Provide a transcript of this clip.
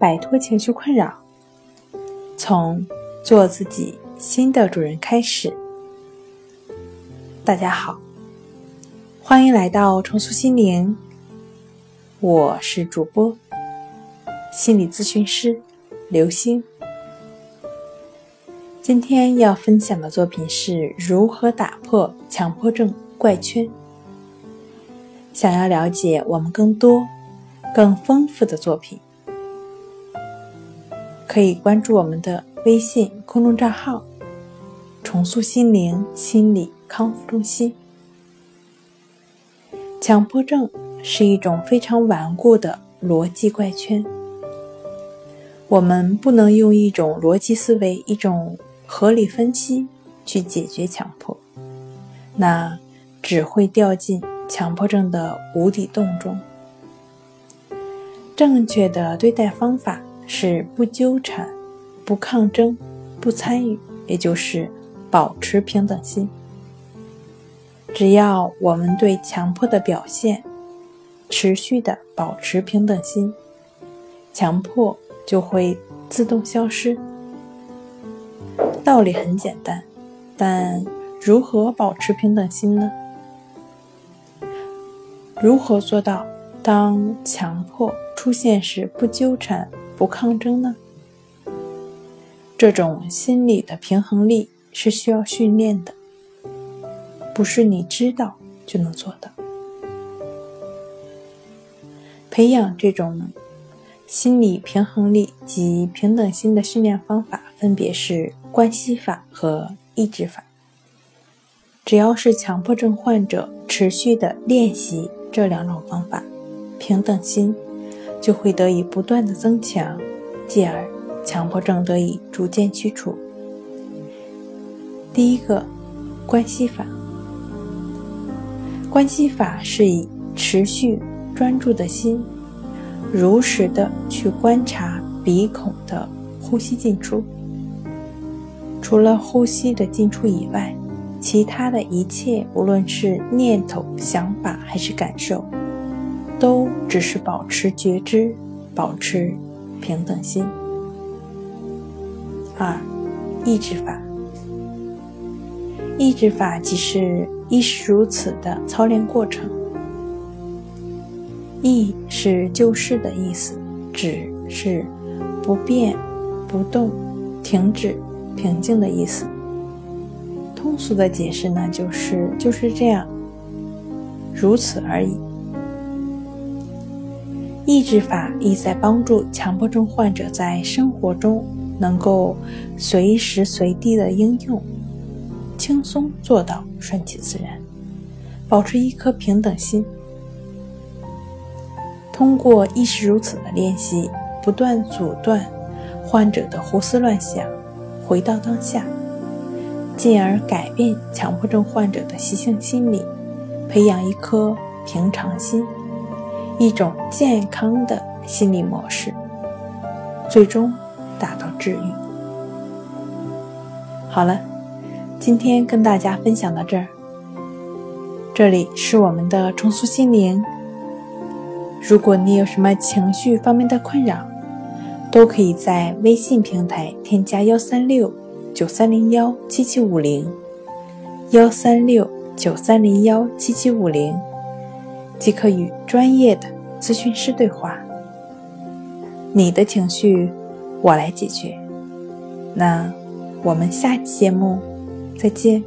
摆脱情绪困扰，从做自己新的主人开始。大家好，欢迎来到重塑心灵，我是主播心理咨询师刘星。今天要分享的作品是如何打破强迫症怪圈。想要了解我们更多、更丰富的作品，可以关注我们的微信公众账号“重塑心灵心理康复中心”。强迫症是一种非常顽固的逻辑怪圈，我们不能用一种逻辑思维、一种合理分析去解决强迫，那只会掉进。强迫症的无底洞中，正确的对待方法是不纠缠、不抗争、不参与，也就是保持平等心。只要我们对强迫的表现持续的保持平等心，强迫就会自动消失。道理很简单，但如何保持平等心呢？如何做到当强迫出现时不纠缠、不抗争呢？这种心理的平衡力是需要训练的，不是你知道就能做的。培养这种心理平衡力及平等心的训练方法，分别是关系法和抑制法。只要是强迫症患者持续的练习。这两种方法，平等心就会得以不断的增强，继而强迫症得以逐渐去除。第一个关系法，关系法是以持续专注的心，如实的去观察鼻孔的呼吸进出，除了呼吸的进出以外。其他的一切，无论是念头、想法还是感受，都只是保持觉知，保持平等心。二，抑制法。抑制法即是亦是如此的操练过程。抑是就事的意思，止是不变、不动、停止、平静的意思。通俗的解释呢，就是就是这样，如此而已。抑制法意在帮助强迫症患者在生活中能够随时随地的应用，轻松做到顺其自然，保持一颗平等心。通过意识如此的练习，不断阻断患者的胡思乱想，回到当下。进而改变强迫症患者的习性心理，培养一颗平常心，一种健康的心理模式，最终达到治愈。好了，今天跟大家分享到这儿。这里是我们的重塑心灵。如果你有什么情绪方面的困扰，都可以在微信平台添加幺三六。九三零幺七七五零，幺三六九三零幺七七五零，即可与专业的咨询师对话。你的情绪，我来解决。那我们下期节目再见。